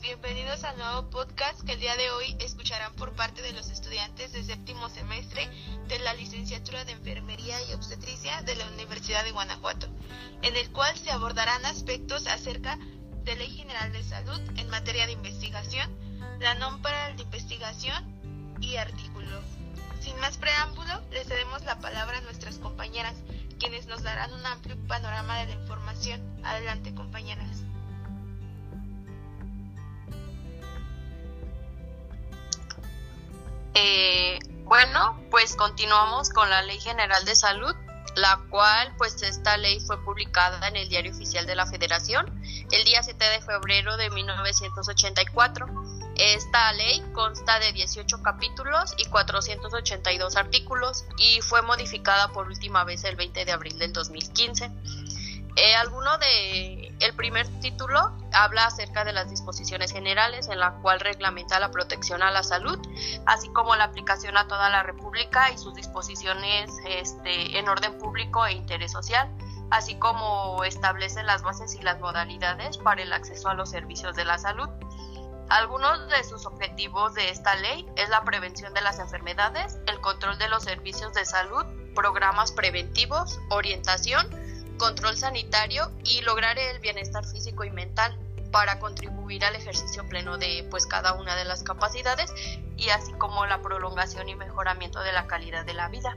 bienvenidos al nuevo podcast que el día de hoy escucharán por parte de los estudiantes de séptimo semestre de la licenciatura de Enfermería y Obstetricia de la Universidad de Guanajuato, en el cual se abordarán aspectos acerca de Ley General de Salud en materia de investigación, la NOM para la investigación y artículos. Sin más preámbulo, le cedemos la palabra a nuestras compañeras, quienes nos darán un amplio panorama de la información. Adelante, compañeras. Eh, bueno, pues continuamos con la Ley General de Salud, la cual, pues esta ley fue publicada en el Diario Oficial de la Federación el día 7 de febrero de 1984. Esta ley consta de 18 capítulos y 482 artículos y fue modificada por última vez el 20 de abril del 2015. Eh, alguno de el primer título habla acerca de las disposiciones generales en la cual reglamenta la protección a la salud, así como la aplicación a toda la República y sus disposiciones este, en orden público e interés social, así como establece las bases y las modalidades para el acceso a los servicios de la salud. Algunos de sus objetivos de esta ley es la prevención de las enfermedades, el control de los servicios de salud, programas preventivos, orientación, control sanitario y lograr el bienestar físico y mental para contribuir al ejercicio pleno de pues cada una de las capacidades y así como la prolongación y mejoramiento de la calidad de la vida.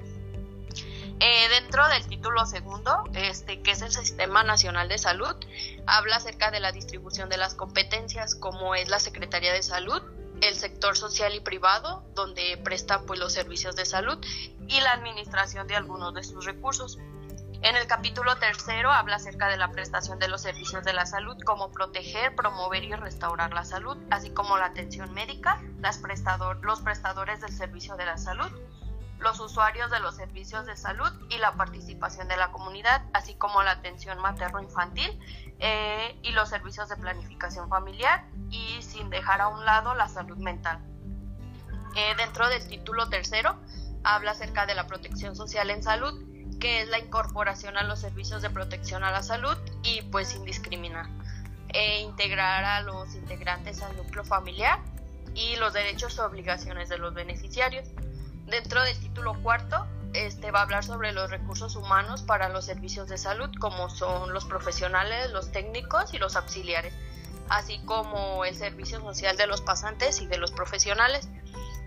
Eh, dentro del título segundo, este, que es el Sistema Nacional de Salud, habla acerca de la distribución de las competencias, como es la Secretaría de Salud, el sector social y privado, donde prestan pues, los servicios de salud, y la administración de algunos de sus recursos. En el capítulo tercero habla acerca de la prestación de los servicios de la salud, como proteger, promover y restaurar la salud, así como la atención médica, los prestadores del servicio de la salud, los usuarios de los servicios de salud y la participación de la comunidad, así como la atención materno-infantil eh, y los servicios de planificación familiar y sin dejar a un lado la salud mental. Eh, dentro del título tercero habla acerca de la protección social en salud que es la incorporación a los servicios de protección a la salud y pues sin discriminar. E integrar a los integrantes al núcleo familiar y los derechos y obligaciones de los beneficiarios. Dentro del título cuarto, este va a hablar sobre los recursos humanos para los servicios de salud, como son los profesionales, los técnicos y los auxiliares, así como el servicio social de los pasantes y de los profesionales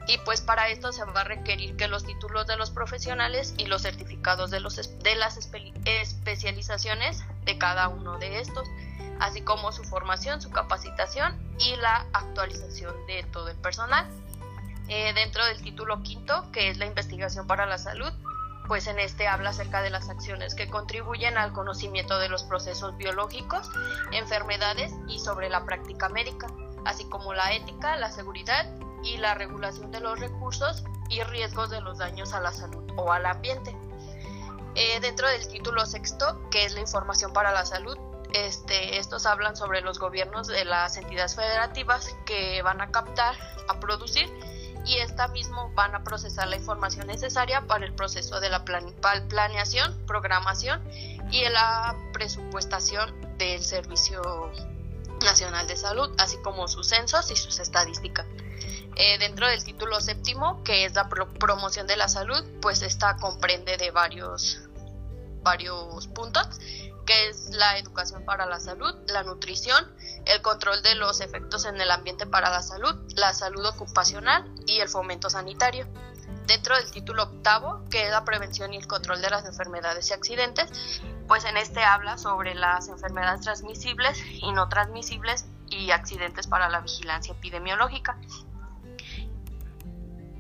y pues para esto se va a requerir que los títulos de los profesionales y los certificados de, los, de las especializaciones de cada uno de estos, así como su formación, su capacitación y la actualización de todo el personal. Eh, dentro del título quinto, que es la investigación para la salud, pues en este habla acerca de las acciones que contribuyen al conocimiento de los procesos biológicos, enfermedades y sobre la práctica médica, así como la ética, la seguridad y la regulación de los recursos y riesgos de los daños a la salud o al ambiente. Eh, dentro del título sexto, que es la información para la salud, este, estos hablan sobre los gobiernos de las entidades federativas que van a captar, a producir y esta mismo van a procesar la información necesaria para el proceso de la planeación, programación y la presupuestación del Servicio Nacional de Salud, así como sus censos y sus estadísticas. Eh, dentro del título séptimo, que es la promoción de la salud, pues esta comprende de varios, varios puntos, que es la educación para la salud, la nutrición, el control de los efectos en el ambiente para la salud, la salud ocupacional y el fomento sanitario. Dentro del título octavo, que es la prevención y el control de las enfermedades y accidentes, pues en este habla sobre las enfermedades transmisibles y no transmisibles y accidentes para la vigilancia epidemiológica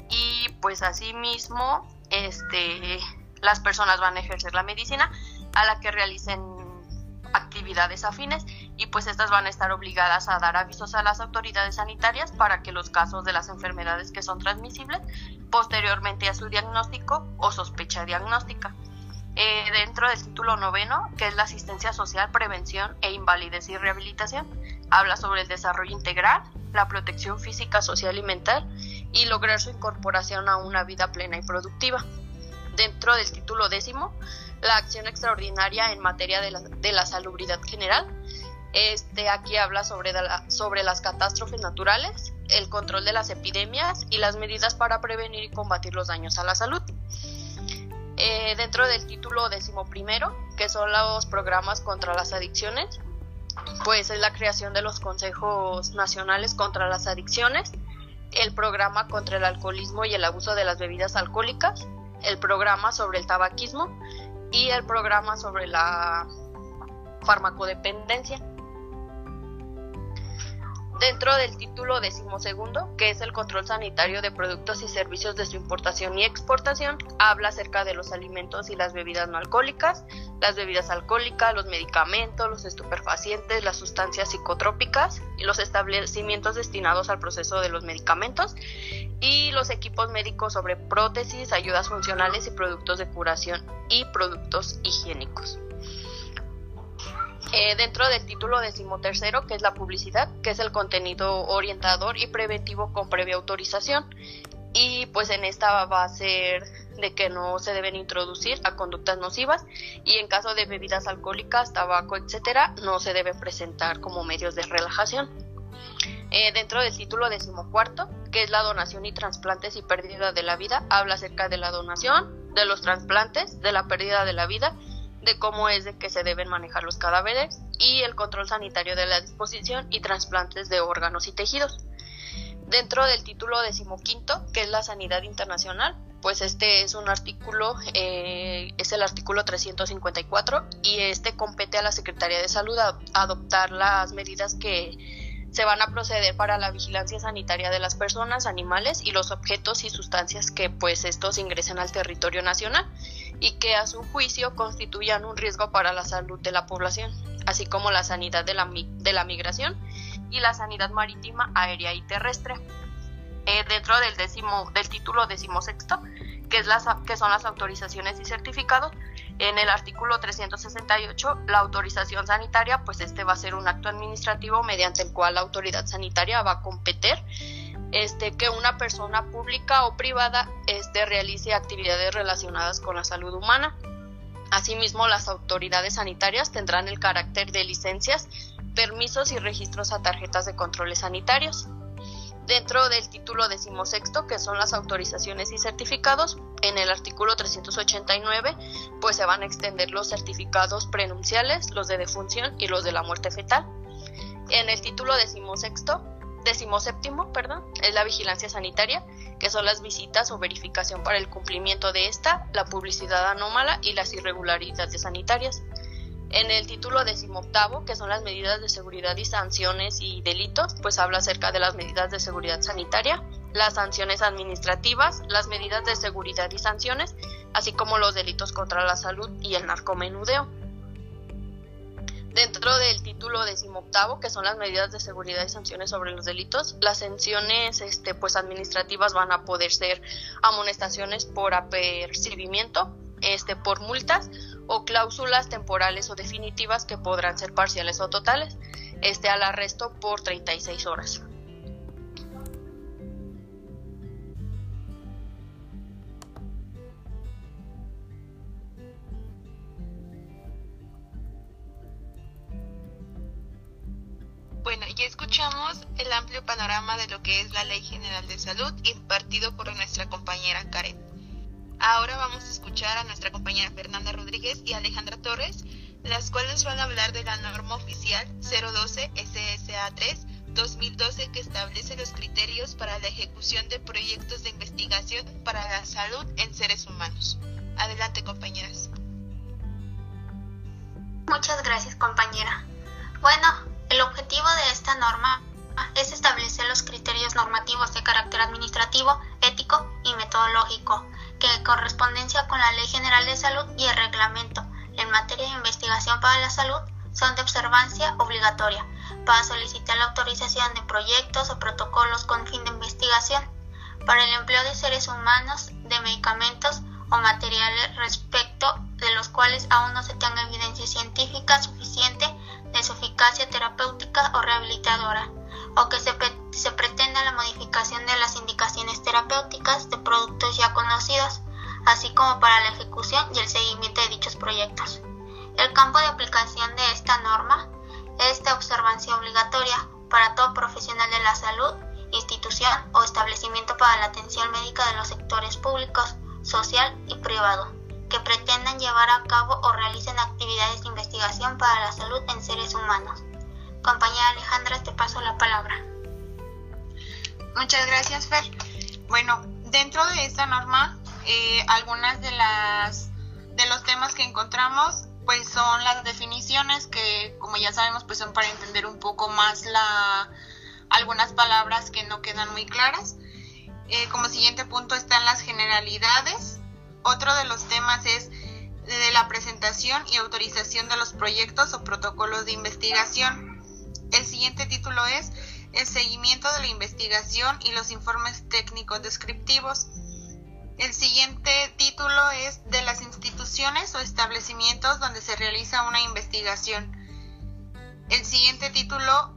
y pues asimismo este, las personas van a ejercer la medicina a la que realicen actividades afines y pues estas van a estar obligadas a dar avisos a las autoridades sanitarias para que los casos de las enfermedades que son transmisibles posteriormente a su diagnóstico o sospecha diagnóstica. Eh, dentro del título noveno, que es la asistencia social, prevención e invalidez y rehabilitación, habla sobre el desarrollo integral, la protección física, social y mental y lograr su incorporación a una vida plena y productiva. Dentro del título décimo, la acción extraordinaria en materia de la, de salubridad general, Este aquí habla sobre las catástrofes naturales, el control de las epidemias y las medidas para prevenir y combatir los daños a la salud. Eh, dentro del título decimoprimero, que son los programas contra las adicciones, pues es la creación de los consejos nacionales contra las adicciones, el programa contra el alcoholismo y el abuso de las bebidas alcohólicas, el programa sobre el tabaquismo y el programa sobre la farmacodependencia. Dentro del título decimosegundo, que es el control sanitario de productos y servicios de su importación y exportación, habla acerca de los alimentos y las bebidas no alcohólicas, las bebidas alcohólicas, los medicamentos, los estupefacientes, las sustancias psicotrópicas los establecimientos destinados al proceso de los medicamentos y los equipos médicos sobre prótesis, ayudas funcionales y productos de curación y productos higiénicos. Eh, dentro del título decimotercero, que es la publicidad, que es el contenido orientador y preventivo con previa autorización. Y pues en esta va a ser de que no se deben introducir a conductas nocivas y en caso de bebidas alcohólicas, tabaco, etcétera, no se deben presentar como medios de relajación. Eh, dentro del título decimocuarto, que es la donación y trasplantes y pérdida de la vida, habla acerca de la donación, de los trasplantes, de la pérdida de la vida de cómo es de que se deben manejar los cadáveres y el control sanitario de la disposición y trasplantes de órganos y tejidos. Dentro del título decimoquinto, que es la sanidad internacional, pues este es un artículo, eh, es el artículo 354 y este compete a la Secretaría de Salud a adoptar las medidas que se van a proceder para la vigilancia sanitaria de las personas, animales y los objetos y sustancias que pues estos ingresen al territorio nacional y que a su juicio constituyan un riesgo para la salud de la población, así como la sanidad de la, de la migración y la sanidad marítima, aérea y terrestre. Eh, dentro del, décimo, del título decimosexto, que, es las, que son las autorizaciones y certificados, en el artículo 368, la autorización sanitaria, pues este va a ser un acto administrativo mediante el cual la autoridad sanitaria va a competir este, que una persona pública o privada este, realice actividades relacionadas con la salud humana. Asimismo, las autoridades sanitarias tendrán el carácter de licencias, permisos y registros a tarjetas de controles sanitarios. Dentro del título decimosexto, que son las autorizaciones y certificados, en el artículo 389, pues se van a extender los certificados prenunciales, los de defunción y los de la muerte fetal. En el título decimosexto, séptimo, perdón, es la vigilancia sanitaria, que son las visitas o verificación para el cumplimiento de esta, la publicidad anómala y las irregularidades sanitarias. En el título decimoctavo, que son las medidas de seguridad y sanciones y delitos, pues habla acerca de las medidas de seguridad sanitaria, las sanciones administrativas, las medidas de seguridad y sanciones, así como los delitos contra la salud y el narcomenudeo. Dentro del título decimoctavo, que son las medidas de seguridad y sanciones sobre los delitos, las sanciones este, pues, administrativas van a poder ser amonestaciones por apercibimiento, este, por multas o cláusulas temporales o definitivas que podrán ser parciales o totales, este, al arresto por 36 horas. Bueno, ya escuchamos el amplio panorama de lo que es la Ley General de Salud impartido por nuestra compañera Karen. Ahora vamos a escuchar a nuestra compañera Fernanda Rodríguez y Alejandra Torres, las cuales van a hablar de la norma oficial 012 SSA 3 2012 que establece los criterios para la ejecución de proyectos de investigación para la salud en seres humanos. Adelante, compañeras. Muchas gracias, compañera. Bueno, el objetivo de esta norma es establecer los criterios normativos de carácter administrativo, ético y metodológico, que en correspondencia con la Ley General de Salud y el reglamento en materia de investigación para la salud son de observancia obligatoria para solicitar la autorización de proyectos o protocolos con fin de investigación para el empleo de seres humanos, de medicamentos o materiales respecto de los cuales aún no se tenga evidencia científica suficiente de su eficacia terapéutica o rehabilitadora, o que se, pretenda la modificación de las indicaciones terapéuticas de productos ya conocidos, así como para la ejecución y el seguimiento de dichos proyectos. El campo de aplicación de esta norma esta observancia obligatoria para todo profesional de la salud, institución o establecimiento para la atención médica de los sectores públicos, social y privado, que pretendan llevar a cabo o realicen actividades de investigación para la salud en seres humanos. Compañera Alejandra, te paso la palabra. Muchas gracias, Fer. Bueno, dentro de esta norma, eh, algunas de las de los temas que encontramos pues son las definiciones que como ya sabemos pues son para entender un poco más la algunas palabras que no quedan muy claras. Eh, como siguiente punto están las generalidades. Otro de los temas es de la presentación y autorización de los proyectos o protocolos de investigación. El siguiente título es el seguimiento de la investigación y los informes técnicos descriptivos. El siguiente título es de las instituciones o establecimientos donde se realiza una investigación. El siguiente título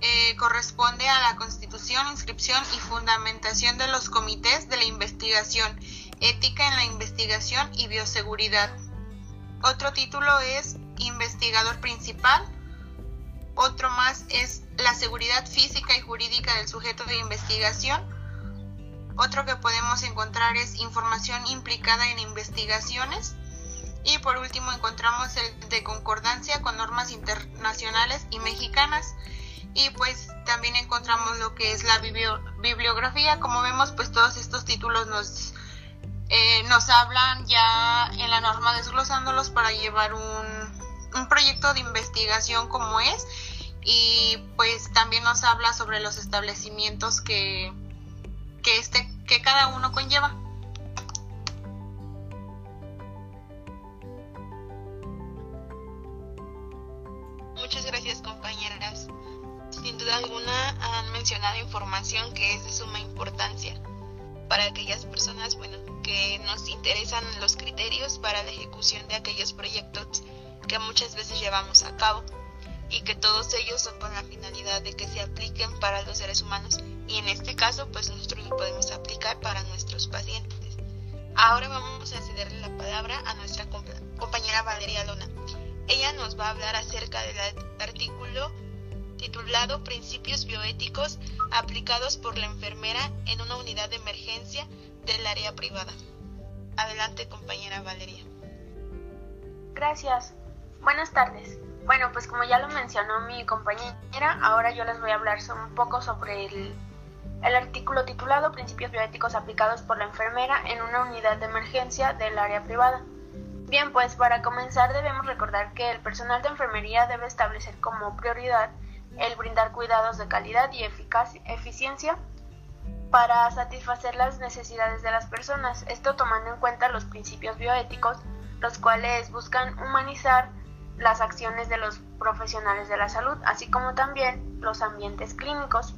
eh, corresponde a la constitución, inscripción y fundamentación de los comités de la investigación, ética en la investigación y bioseguridad. Otro título es investigador principal. Otro más es la seguridad física y jurídica del sujeto de investigación otro que podemos encontrar es información implicada en investigaciones. Y por último encontramos el de concordancia con normas internacionales y mexicanas. Y pues también encontramos lo que es la bibliografía. Como vemos, pues todos estos títulos nos, eh, nos hablan ya en la norma desglosándolos para llevar un, un proyecto de investigación como es. Y pues también nos habla sobre los establecimientos que, que, este, que cada uno conlleva. Muchas gracias compañeras. Sin duda alguna han mencionado información que es de suma importancia para aquellas personas bueno, que nos interesan los criterios para la ejecución de aquellos proyectos que muchas veces llevamos a cabo y que todos ellos son con la finalidad de que se apliquen para los seres humanos y en este caso pues nosotros lo podemos aplicar para nuestros pacientes. Ahora vamos a cederle la palabra a nuestra compañera Valeria Lona. Ella nos va a hablar acerca del artículo titulado Principios bioéticos aplicados por la enfermera en una unidad de emergencia del área privada. Adelante compañera Valeria. Gracias. Buenas tardes. Bueno, pues como ya lo mencionó mi compañera, ahora yo les voy a hablar un poco sobre el el artículo titulado Principios bioéticos aplicados por la enfermera en una unidad de emergencia del área privada. Bien, pues para comenzar debemos recordar que el personal de enfermería debe establecer como prioridad el brindar cuidados de calidad y eficiencia para satisfacer las necesidades de las personas, esto tomando en cuenta los principios bioéticos, los cuales buscan humanizar las acciones de los profesionales de la salud, así como también los ambientes clínicos.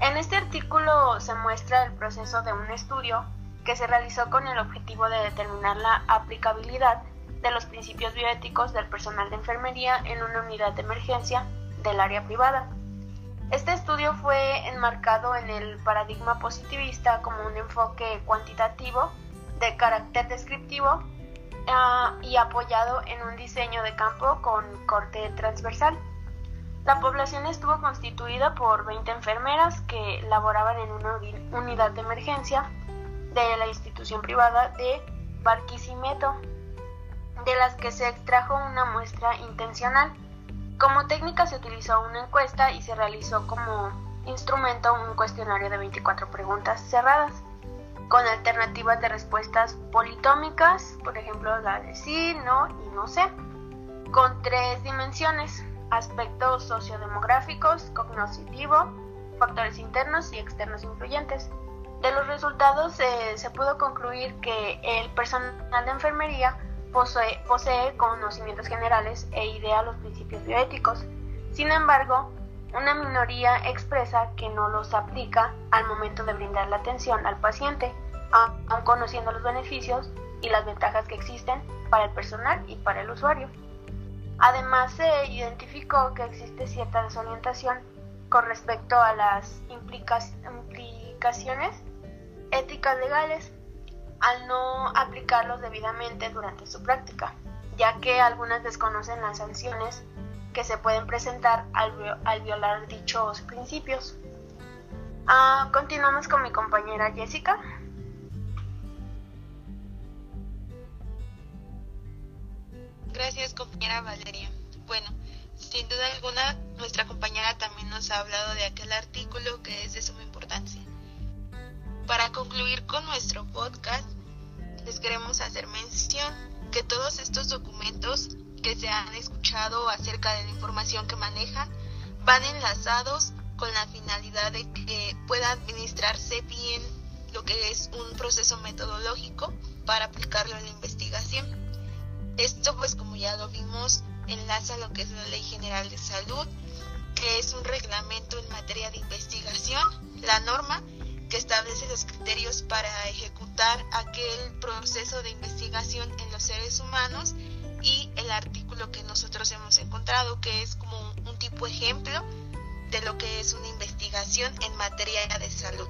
En este artículo se muestra el proceso de un estudio que se realizó con el objetivo de determinar la aplicabilidad de los principios bioéticos del personal de enfermería en una unidad de emergencia del área privada. Este estudio fue enmarcado en el paradigma positivista como un enfoque cuantitativo de carácter descriptivo ah, y apoyado en un diseño de campo con corte transversal. La población estuvo constituida por 20 enfermeras que laboraban en una unidad de emergencia de la institución privada de Barquisimeto, de las que se extrajo una muestra intencional. Como técnica se utilizó una encuesta y se realizó como instrumento un cuestionario de 24 preguntas cerradas, con alternativas de respuestas politómicas, por ejemplo la de sí, no y no sé, con tres dimensiones, aspectos sociodemográficos, cognitivo, factores internos y externos influyentes. De los resultados eh, se pudo concluir que el personal de enfermería posee, posee conocimientos generales e idea los principios bioéticos. Sin embargo, una minoría expresa que no los aplica al momento de brindar la atención al paciente, aun conociendo los beneficios y las ventajas que existen para el personal y para el usuario. Además, se identificó que existe cierta desorientación con respecto a las implicaciones éticas legales al no aplicarlos debidamente durante su práctica, ya que algunas desconocen las sanciones que se pueden presentar al, violar dichos principios. Ah, continuamos con mi compañera Jessica. Gracias compañera Valeria. Bueno, sin duda alguna nuestra compañera también nos ha hablado de aquel artículo que es de suma importancia. Para concluir con nuestro podcast, les queremos hacer mención que todos estos documentos que se han escuchado acerca de la información que manejan van enlazados con la finalidad de que pueda administrarse bien lo que es un proceso metodológico para aplicarlo en la investigación. Esto pues como ya lo vimos enlaza lo que es la Ley General de Salud, que es un reglamento en materia de investigación, la norma que establece los criterios para ejecutar aquel proceso de investigación en los seres humanos artículo que nosotros hemos encontrado, que es como un tipo ejemplo de lo que es una investigación en materia de salud.